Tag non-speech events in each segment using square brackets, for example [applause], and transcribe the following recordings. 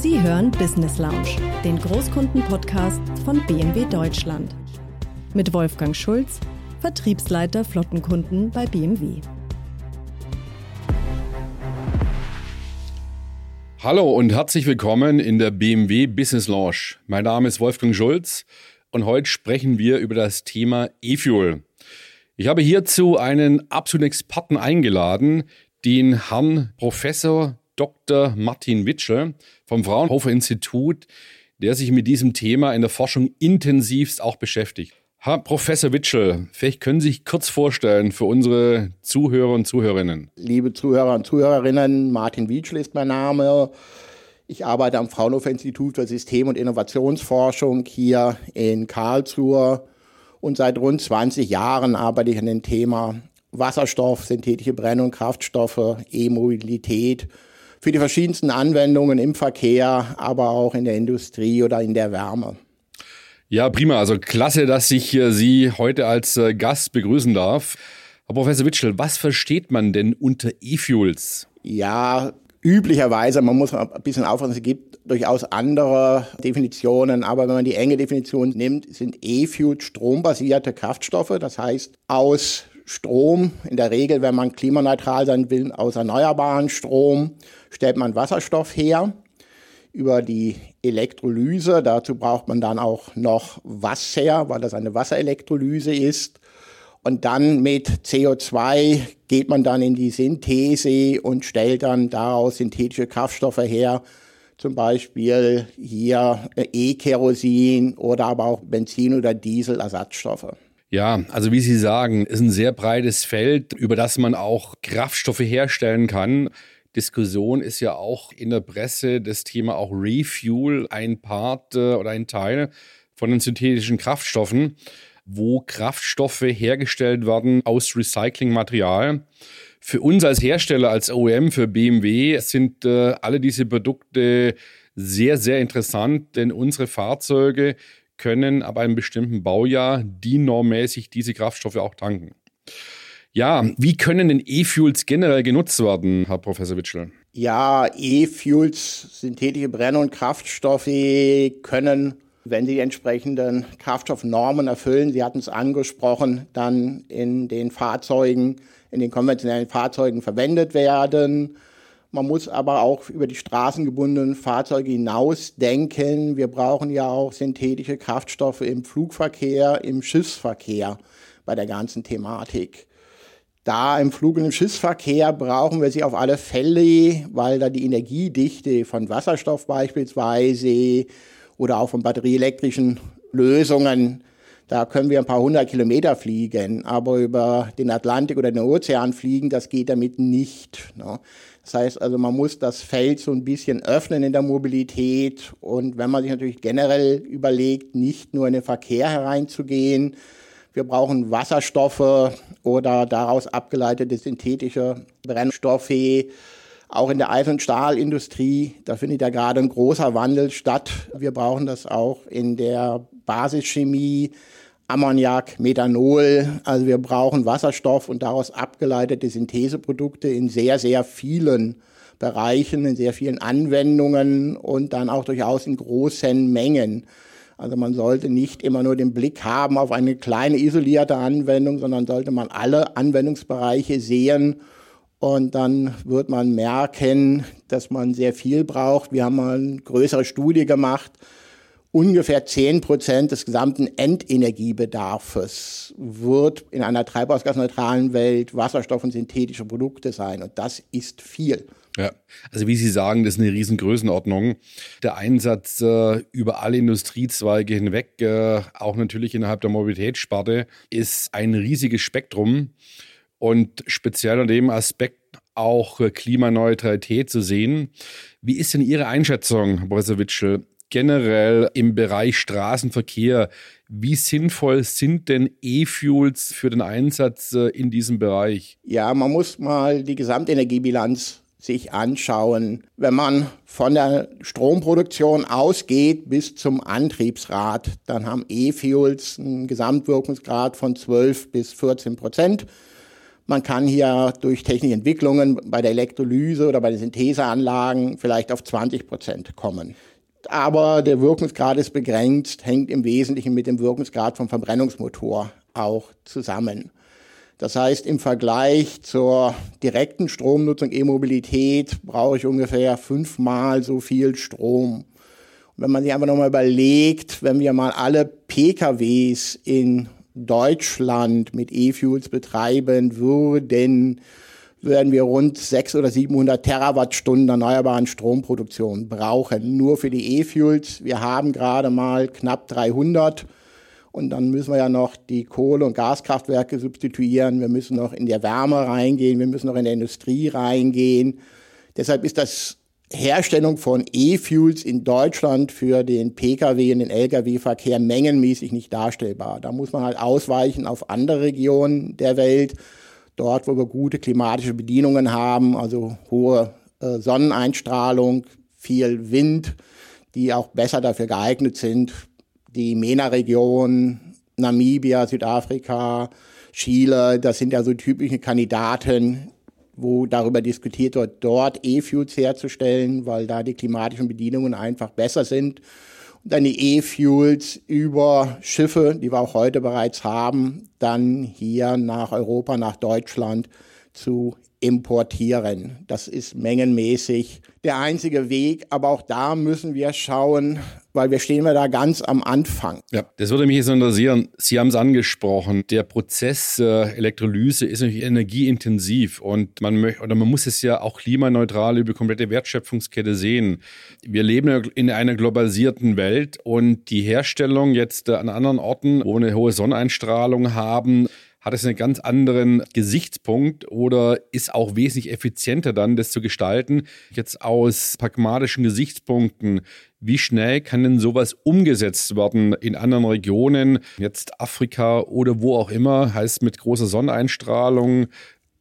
Sie hören Business Lounge, den Großkunden-Podcast von BMW Deutschland. Mit Wolfgang Schulz, Vertriebsleiter Flottenkunden bei BMW. Hallo und herzlich willkommen in der BMW Business Lounge. Mein Name ist Wolfgang Schulz und heute sprechen wir über das Thema E-Fuel. Ich habe hierzu einen absoluten Experten eingeladen, den Herrn Professor Dr. Martin Witschel vom Fraunhofer Institut, der sich mit diesem Thema in der Forschung intensivst auch beschäftigt. Herr Professor Witschel, vielleicht können Sie sich kurz vorstellen für unsere Zuhörer und Zuhörerinnen. Liebe Zuhörer und Zuhörerinnen, Martin Witschel ist mein Name. Ich arbeite am Fraunhofer Institut für System- und Innovationsforschung hier in Karlsruhe. Und seit rund 20 Jahren arbeite ich an dem Thema Wasserstoff, synthetische Brennung, Kraftstoffe, E-Mobilität für die verschiedensten Anwendungen im Verkehr, aber auch in der Industrie oder in der Wärme. Ja, prima. Also klasse, dass ich Sie heute als äh, Gast begrüßen darf. Herr Professor Witschel, was versteht man denn unter E-Fuels? Ja, üblicherweise, man muss ein bisschen aufpassen, es gibt durchaus andere Definitionen, aber wenn man die enge Definition nimmt, sind E-Fuels strombasierte Kraftstoffe, das heißt aus Strom, in der Regel, wenn man klimaneutral sein will, aus erneuerbaren Strom, stellt man Wasserstoff her über die Elektrolyse. Dazu braucht man dann auch noch Wasser, weil das eine Wasserelektrolyse ist. Und dann mit CO2 geht man dann in die Synthese und stellt dann daraus synthetische Kraftstoffe her. Zum Beispiel hier E-Kerosin oder aber auch Benzin- oder Dieselersatzstoffe. Ja, also wie Sie sagen, ist ein sehr breites Feld, über das man auch Kraftstoffe herstellen kann. Diskussion ist ja auch in der Presse das Thema auch Refuel ein Part äh, oder ein Teil von den synthetischen Kraftstoffen, wo Kraftstoffe hergestellt werden aus Recyclingmaterial. Für uns als Hersteller, als OEM, für BMW sind äh, alle diese Produkte sehr, sehr interessant, denn unsere Fahrzeuge können ab einem bestimmten Baujahr DIN-normmäßig diese Kraftstoffe auch tanken. Ja, wie können denn E-Fuels generell genutzt werden, Herr Professor Witschel? Ja, E-Fuels, synthetische Brenn- und Kraftstoffe können, wenn sie die entsprechenden Kraftstoffnormen erfüllen, Sie hatten es angesprochen, dann in den Fahrzeugen, in den konventionellen Fahrzeugen verwendet werden. Man muss aber auch über die straßengebundenen Fahrzeuge hinaus denken. Wir brauchen ja auch synthetische Kraftstoffe im Flugverkehr, im Schiffsverkehr bei der ganzen Thematik. Da im Flug- und im Schiffsverkehr brauchen wir sie auf alle Fälle, weil da die Energiedichte von Wasserstoff beispielsweise oder auch von batterieelektrischen Lösungen da können wir ein paar hundert Kilometer fliegen, aber über den Atlantik oder den Ozean fliegen, das geht damit nicht. Ne? Das heißt also, man muss das Feld so ein bisschen öffnen in der Mobilität und wenn man sich natürlich generell überlegt, nicht nur in den Verkehr hereinzugehen, wir brauchen Wasserstoffe oder daraus abgeleitete synthetische Brennstoffe. Auch in der Eisen- und Stahlindustrie, da findet ja gerade ein großer Wandel statt. Wir brauchen das auch in der Basischemie, Ammoniak, Methanol. Also wir brauchen Wasserstoff und daraus abgeleitete Syntheseprodukte in sehr, sehr vielen Bereichen, in sehr vielen Anwendungen und dann auch durchaus in großen Mengen. Also man sollte nicht immer nur den Blick haben auf eine kleine isolierte Anwendung, sondern sollte man alle Anwendungsbereiche sehen und dann wird man merken, dass man sehr viel braucht. Wir haben mal eine größere Studie gemacht ungefähr 10 Prozent des gesamten Endenergiebedarfes wird in einer treibhausgasneutralen Welt Wasserstoff und synthetische Produkte sein. Und das ist viel. Ja, also wie Sie sagen, das ist eine Riesengrößenordnung. Der Einsatz äh, über alle Industriezweige hinweg, äh, auch natürlich innerhalb der Mobilitätssparte, ist ein riesiges Spektrum und speziell an dem Aspekt auch Klimaneutralität zu sehen. Wie ist denn Ihre Einschätzung, Professor Witschel? Generell im Bereich Straßenverkehr. Wie sinnvoll sind denn E-Fuels für den Einsatz äh, in diesem Bereich? Ja, man muss mal die Gesamtenergiebilanz sich anschauen. Wenn man von der Stromproduktion ausgeht bis zum Antriebsrad, dann haben E-Fuels einen Gesamtwirkungsgrad von 12 bis 14 Prozent. Man kann hier durch technische Entwicklungen bei der Elektrolyse oder bei den Syntheseanlagen vielleicht auf 20 Prozent kommen. Aber der Wirkungsgrad ist begrenzt, hängt im Wesentlichen mit dem Wirkungsgrad vom Verbrennungsmotor auch zusammen. Das heißt, im Vergleich zur direkten Stromnutzung E-Mobilität brauche ich ungefähr fünfmal so viel Strom. Und wenn man sich einfach nochmal überlegt, wenn wir mal alle PKWs in Deutschland mit E-Fuels betreiben würden, würden wir rund 600 oder 700 Terawattstunden erneuerbaren Stromproduktion brauchen, nur für die E-Fuels. Wir haben gerade mal knapp 300 und dann müssen wir ja noch die Kohle- und Gaskraftwerke substituieren. Wir müssen noch in der Wärme reingehen. Wir müssen noch in der Industrie reingehen. Deshalb ist das Herstellung von E-Fuels in Deutschland für den Pkw und den Lkw-Verkehr mengenmäßig nicht darstellbar. Da muss man halt ausweichen auf andere Regionen der Welt, dort, wo wir gute klimatische Bedingungen haben, also hohe äh, Sonneneinstrahlung, viel Wind, die auch besser dafür geeignet sind. Die MENA-Region, Namibia, Südafrika, Chile, das sind ja so typische Kandidaten, wo darüber diskutiert wird, dort E-Fuels herzustellen, weil da die klimatischen Bedingungen einfach besser sind. Dann die E-Fuels über Schiffe, die wir auch heute bereits haben, dann hier nach Europa, nach Deutschland zu importieren. Das ist mengenmäßig der einzige Weg, aber auch da müssen wir schauen, weil wir stehen wir da ganz am Anfang. Ja, das würde mich jetzt interessieren. Sie haben es angesprochen. Der Prozess äh, Elektrolyse ist natürlich energieintensiv und man möchte oder man muss es ja auch klimaneutral über komplette Wertschöpfungskette sehen. Wir leben in einer globalisierten Welt und die Herstellung jetzt äh, an anderen Orten, wo wir eine hohe Sonneneinstrahlung haben, hat es einen ganz anderen Gesichtspunkt oder ist auch wesentlich effizienter dann, das zu gestalten. Jetzt aus pragmatischen Gesichtspunkten, wie schnell kann denn sowas umgesetzt werden in anderen Regionen, jetzt Afrika oder wo auch immer, heißt mit großer Sonneneinstrahlung?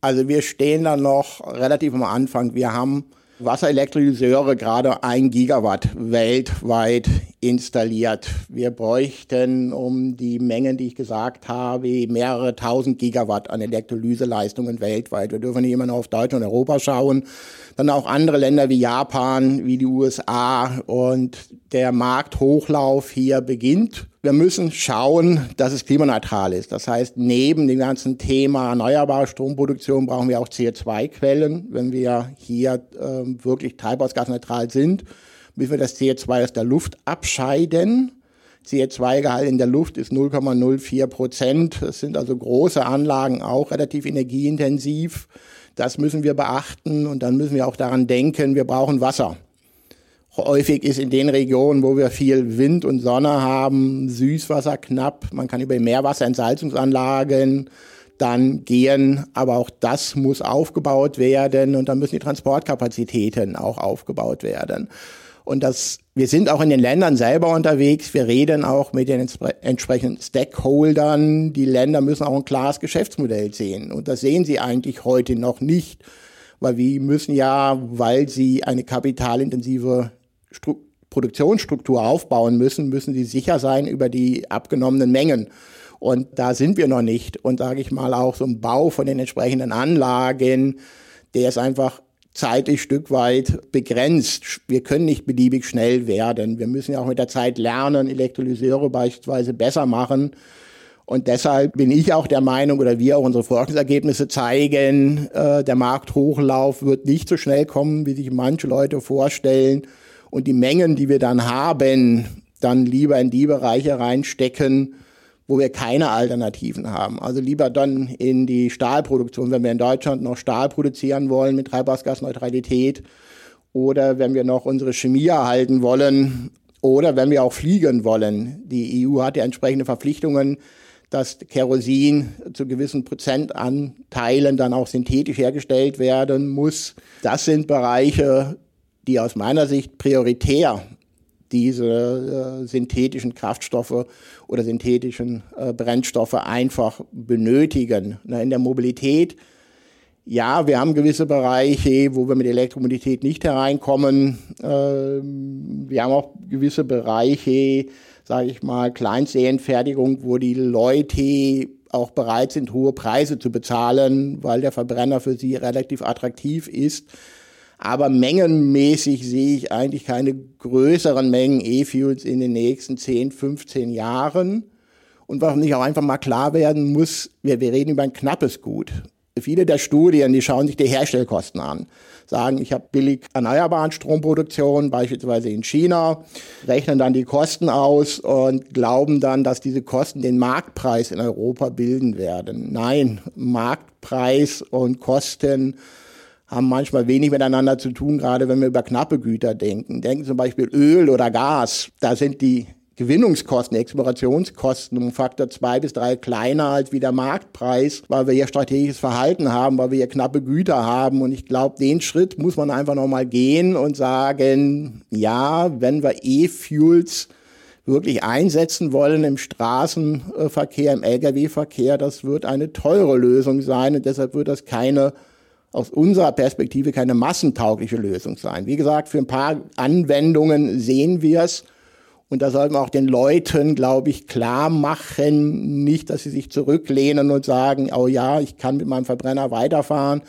Also wir stehen da noch relativ am Anfang. Wir haben Wasserelektrolyseure gerade ein Gigawatt weltweit installiert. Wir bräuchten um die Mengen, die ich gesagt habe, mehrere tausend Gigawatt an Elektrolyseleistungen weltweit. Wir dürfen nicht immer nur auf Deutschland und Europa schauen, dann auch andere Länder wie Japan, wie die USA und der Markthochlauf hier beginnt. Wir müssen schauen, dass es klimaneutral ist. Das heißt, neben dem ganzen Thema erneuerbare Stromproduktion brauchen wir auch CO2-Quellen. Wenn wir hier äh, wirklich treibhausgasneutral sind, müssen wir das CO2 aus der Luft abscheiden. CO2-Gehalt in der Luft ist 0,04 Prozent. Das sind also große Anlagen, auch relativ energieintensiv. Das müssen wir beachten und dann müssen wir auch daran denken, wir brauchen Wasser. Häufig ist in den Regionen, wo wir viel Wind und Sonne haben, Süßwasser knapp. Man kann über Meerwasserentsalzungsanlagen dann gehen, aber auch das muss aufgebaut werden und dann müssen die Transportkapazitäten auch aufgebaut werden. Und das, wir sind auch in den Ländern selber unterwegs. Wir reden auch mit den entsprechenden Stakeholdern. Die Länder müssen auch ein klares Geschäftsmodell sehen. Und das sehen sie eigentlich heute noch nicht. Weil wir müssen ja, weil sie eine kapitalintensive Stru Produktionsstruktur aufbauen müssen, müssen sie sicher sein über die abgenommenen Mengen. Und da sind wir noch nicht. Und sage ich mal auch so ein Bau von den entsprechenden Anlagen, der ist einfach zeitlich Stück weit begrenzt. Wir können nicht beliebig schnell werden. Wir müssen ja auch mit der Zeit lernen, Elektrolyseure beispielsweise besser machen. Und deshalb bin ich auch der Meinung, oder wir auch unsere Forschungsergebnisse zeigen, äh, der Markthochlauf wird nicht so schnell kommen, wie sich manche Leute vorstellen und die Mengen, die wir dann haben, dann lieber in die Bereiche reinstecken, wo wir keine Alternativen haben. Also lieber dann in die Stahlproduktion, wenn wir in Deutschland noch Stahl produzieren wollen mit Treibhausgasneutralität oder wenn wir noch unsere Chemie erhalten wollen oder wenn wir auch fliegen wollen. Die EU hat ja entsprechende Verpflichtungen, dass Kerosin zu gewissen Prozentanteilen dann auch synthetisch hergestellt werden muss. Das sind Bereiche, die aus meiner Sicht prioritär diese äh, synthetischen Kraftstoffe oder synthetischen äh, Brennstoffe einfach benötigen. Na, in der Mobilität, ja, wir haben gewisse Bereiche, wo wir mit Elektromobilität nicht hereinkommen. Ähm, wir haben auch gewisse Bereiche, sage ich mal, Kleinserienfertigung, wo die Leute auch bereit sind, hohe Preise zu bezahlen, weil der Verbrenner für sie relativ attraktiv ist. Aber mengenmäßig sehe ich eigentlich keine größeren Mengen E-Fuels in den nächsten 10, 15 Jahren. Und warum nicht auch einfach mal klar werden muss, wir, wir reden über ein knappes Gut. Viele der Studien, die schauen sich die Herstellkosten an, sagen, ich habe billig erneuerbaren Stromproduktion, beispielsweise in China, rechnen dann die Kosten aus und glauben dann, dass diese Kosten den Marktpreis in Europa bilden werden. Nein, Marktpreis und Kosten haben manchmal wenig miteinander zu tun, gerade wenn wir über knappe Güter denken. Denken zum Beispiel Öl oder Gas. Da sind die Gewinnungskosten, Explorationskosten um Faktor zwei bis drei kleiner als wie der Marktpreis, weil wir hier strategisches Verhalten haben, weil wir hier knappe Güter haben. Und ich glaube, den Schritt muss man einfach nochmal gehen und sagen, ja, wenn wir E-Fuels wirklich einsetzen wollen im Straßenverkehr, im Lkw-Verkehr, das wird eine teure Lösung sein und deshalb wird das keine aus unserer Perspektive keine massentaugliche Lösung sein. Wie gesagt, für ein paar Anwendungen sehen wir es. Und da sollten wir auch den Leuten, glaube ich, klar machen, nicht, dass sie sich zurücklehnen und sagen, oh ja, ich kann mit meinem Verbrenner weiterfahren.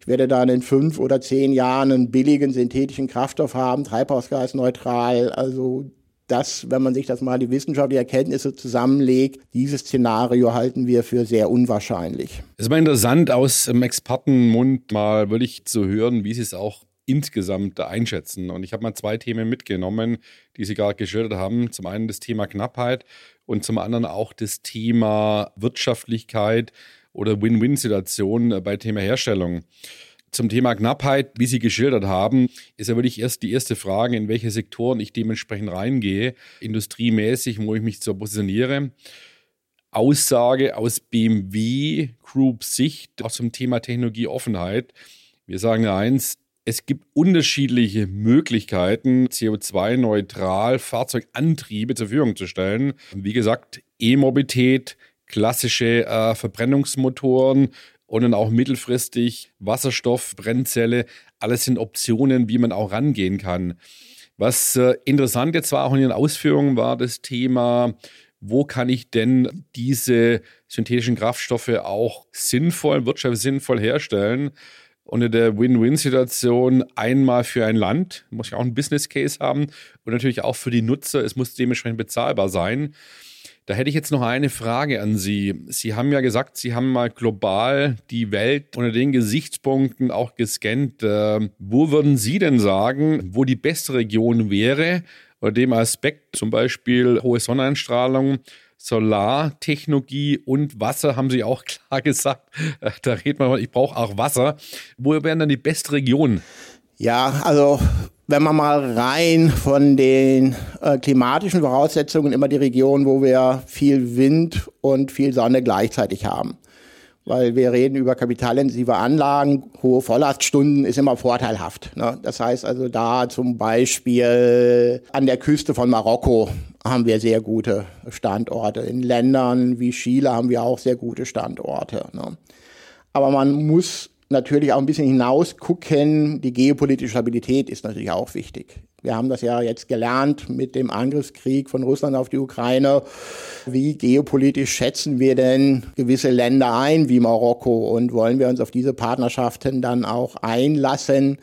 Ich werde dann in fünf oder zehn Jahren einen billigen synthetischen Kraftstoff haben, treibhausgasneutral. Also das, wenn man sich das mal die wissenschaftlichen Erkenntnisse zusammenlegt, dieses Szenario halten wir für sehr unwahrscheinlich. Es ist mal interessant, aus dem Expertenmund mal wirklich zu hören, wie Sie es auch insgesamt einschätzen. Und ich habe mal zwei Themen mitgenommen, die Sie gerade geschildert haben. Zum einen das Thema Knappheit und zum anderen auch das Thema Wirtschaftlichkeit oder Win-Win-Situation bei Thema Herstellung. Zum Thema Knappheit, wie Sie geschildert haben, ist ja wirklich erst die erste Frage, in welche Sektoren ich dementsprechend reingehe, industriemäßig, wo ich mich so positioniere. Aussage aus BMW Group Sicht auch zum Thema Technologieoffenheit. Wir sagen ja eins, es gibt unterschiedliche Möglichkeiten, CO2-neutral Fahrzeugantriebe zur Verfügung zu stellen. Wie gesagt, E-Mobilität, klassische äh, Verbrennungsmotoren, und dann auch mittelfristig Wasserstoff, Brennzelle, alles sind Optionen, wie man auch rangehen kann. Was äh, interessant jetzt war auch in Ihren Ausführungen war das Thema, wo kann ich denn diese synthetischen Kraftstoffe auch sinnvoll, wirtschaftlich sinnvoll herstellen? Unter der Win-Win-Situation einmal für ein Land, muss ich auch einen Business Case haben und natürlich auch für die Nutzer, es muss dementsprechend bezahlbar sein. Da hätte ich jetzt noch eine Frage an Sie. Sie haben ja gesagt, Sie haben mal global die Welt unter den Gesichtspunkten auch gescannt. Äh, wo würden Sie denn sagen, wo die beste Region wäre, unter dem Aspekt zum Beispiel hohe Sonneneinstrahlung, Solartechnologie und Wasser haben Sie auch [laughs] klar gesagt. Äh, da redet man, ich brauche auch Wasser. Wo wären dann die beste Region? Ja, also wenn man mal rein von den äh, klimatischen Voraussetzungen immer die Region, wo wir viel Wind und viel Sonne gleichzeitig haben. Weil wir reden über kapitalintensive Anlagen, hohe Volllaststunden ist immer vorteilhaft. Ne? Das heißt also da zum Beispiel an der Küste von Marokko haben wir sehr gute Standorte. In Ländern wie Chile haben wir auch sehr gute Standorte. Ne? Aber man muss natürlich auch ein bisschen hinaus gucken. Die geopolitische Stabilität ist natürlich auch wichtig. Wir haben das ja jetzt gelernt mit dem Angriffskrieg von Russland auf die Ukraine. Wie geopolitisch schätzen wir denn gewisse Länder ein, wie Marokko? Und wollen wir uns auf diese Partnerschaften dann auch einlassen?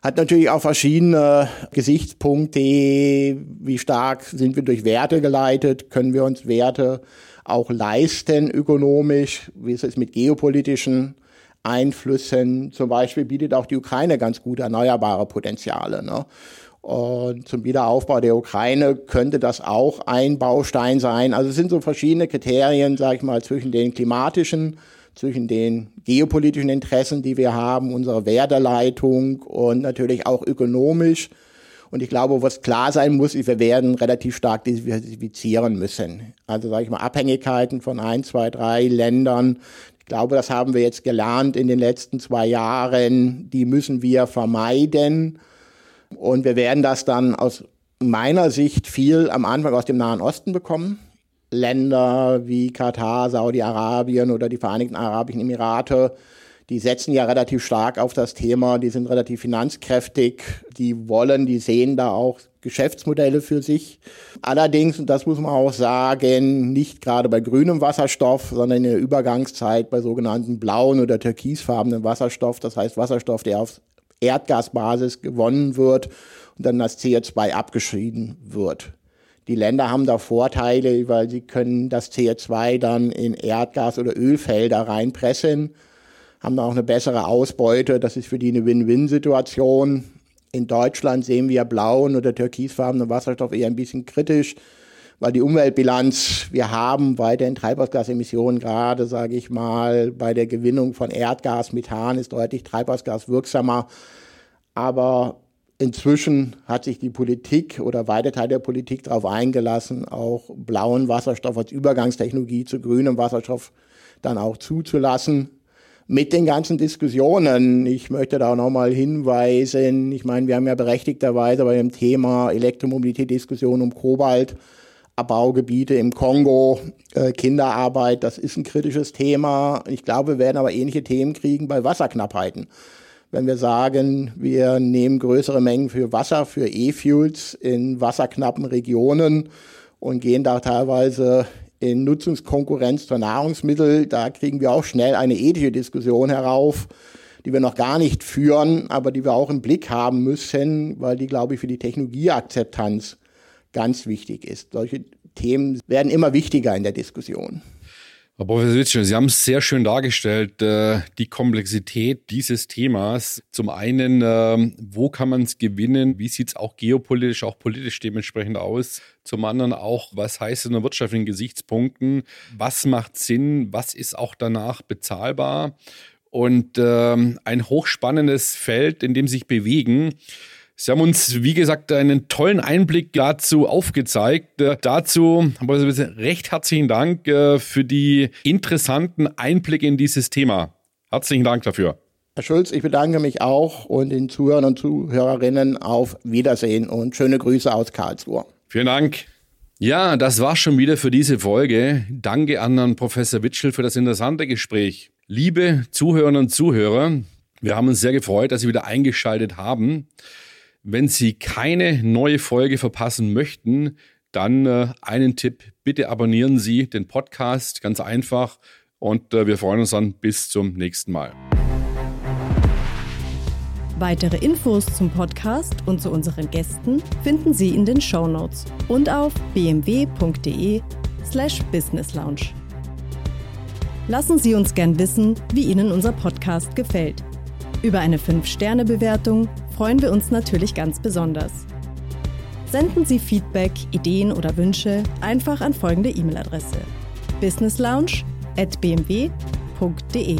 Hat natürlich auch verschiedene Gesichtspunkte. Wie stark sind wir durch Werte geleitet? Können wir uns Werte auch leisten ökonomisch? Wie ist es mit geopolitischen Einflüssen. Zum Beispiel bietet auch die Ukraine ganz gute erneuerbare Potenziale. Ne? Und zum Wiederaufbau der Ukraine könnte das auch ein Baustein sein. Also es sind so verschiedene Kriterien, sage ich mal, zwischen den klimatischen, zwischen den geopolitischen Interessen, die wir haben, unserer Werteleitung und natürlich auch ökonomisch. Und ich glaube, was klar sein muss, ist, wir werden relativ stark diversifizieren müssen. Also sage ich mal, Abhängigkeiten von ein, zwei, drei Ländern, ich glaube, das haben wir jetzt gelernt in den letzten zwei Jahren. Die müssen wir vermeiden. Und wir werden das dann aus meiner Sicht viel am Anfang aus dem Nahen Osten bekommen. Länder wie Katar, Saudi-Arabien oder die Vereinigten Arabischen Emirate, Die setzen ja relativ stark auf das Thema, die sind relativ finanzkräftig, die wollen, die sehen da auch Geschäftsmodelle für sich. Allerdings, und das muss man auch sagen, nicht gerade bei grünem Wasserstoff, sondern in der Übergangszeit bei sogenannten blauen oder türkisfarbenen Wasserstoff, das heißt Wasserstoff, der auf Erdgasbasis gewonnen wird und dann das CO2 abgeschrieben wird. Die Länder haben da Vorteile, weil sie können das CO2 dann in Erdgas- oder Ölfelder reinpressen haben auch eine bessere Ausbeute. Das ist für die eine Win-Win-Situation. In Deutschland sehen wir blauen oder türkisfarbenen Wasserstoff eher ein bisschen kritisch, weil die Umweltbilanz, wir haben weiterhin Treibhausgasemissionen, gerade sage ich mal, bei der Gewinnung von Erdgas, Methan ist deutlich treibhausgaswirksamer. Aber inzwischen hat sich die Politik oder weite Teil der Politik darauf eingelassen, auch blauen Wasserstoff als Übergangstechnologie zu grünem Wasserstoff dann auch zuzulassen mit den ganzen Diskussionen. Ich möchte da nochmal hinweisen, ich meine, wir haben ja berechtigterweise bei dem Thema Elektromobilität Diskussion um Kobalt, Abbaugebiete im Kongo, äh, Kinderarbeit, das ist ein kritisches Thema. Ich glaube, wir werden aber ähnliche Themen kriegen bei Wasserknappheiten. Wenn wir sagen, wir nehmen größere Mengen für Wasser, für E-Fuels in wasserknappen Regionen und gehen da teilweise in Nutzungskonkurrenz zur Nahrungsmittel, da kriegen wir auch schnell eine ethische Diskussion herauf, die wir noch gar nicht führen, aber die wir auch im Blick haben müssen, weil die, glaube ich, für die Technologieakzeptanz ganz wichtig ist. Solche Themen werden immer wichtiger in der Diskussion. Herr Professor Witschel, Sie haben es sehr schön dargestellt, äh, die Komplexität dieses Themas. Zum einen, äh, wo kann man es gewinnen? Wie sieht es auch geopolitisch, auch politisch dementsprechend aus? Zum anderen auch, was heißt es in wirtschaftlichen Gesichtspunkten? Was macht Sinn? Was ist auch danach bezahlbar? Und äh, ein hochspannendes Feld, in dem sich bewegen. Sie haben uns, wie gesagt, einen tollen Einblick dazu aufgezeigt. Äh, dazu recht herzlichen Dank äh, für die interessanten Einblicke in dieses Thema. Herzlichen Dank dafür. Herr Schulz, ich bedanke mich auch und den Zuhörern und Zuhörerinnen auf Wiedersehen und schöne Grüße aus Karlsruhe. Vielen Dank. Ja, das war schon wieder für diese Folge. Danke an Herrn Professor Witschel für das interessante Gespräch. Liebe Zuhörerinnen und Zuhörer, wir haben uns sehr gefreut, dass Sie wieder eingeschaltet haben. Wenn Sie keine neue Folge verpassen möchten, dann äh, einen Tipp, bitte abonnieren Sie den Podcast, ganz einfach. Und äh, wir freuen uns dann bis zum nächsten Mal. Weitere Infos zum Podcast und zu unseren Gästen finden Sie in den Show Notes und auf bmw.de slash businesslounge. Lassen Sie uns gern wissen, wie Ihnen unser Podcast gefällt. Über eine 5-Sterne-Bewertung freuen wir uns natürlich ganz besonders. Senden Sie Feedback, Ideen oder Wünsche einfach an folgende E-Mail-Adresse: businesslounge@bmw.de.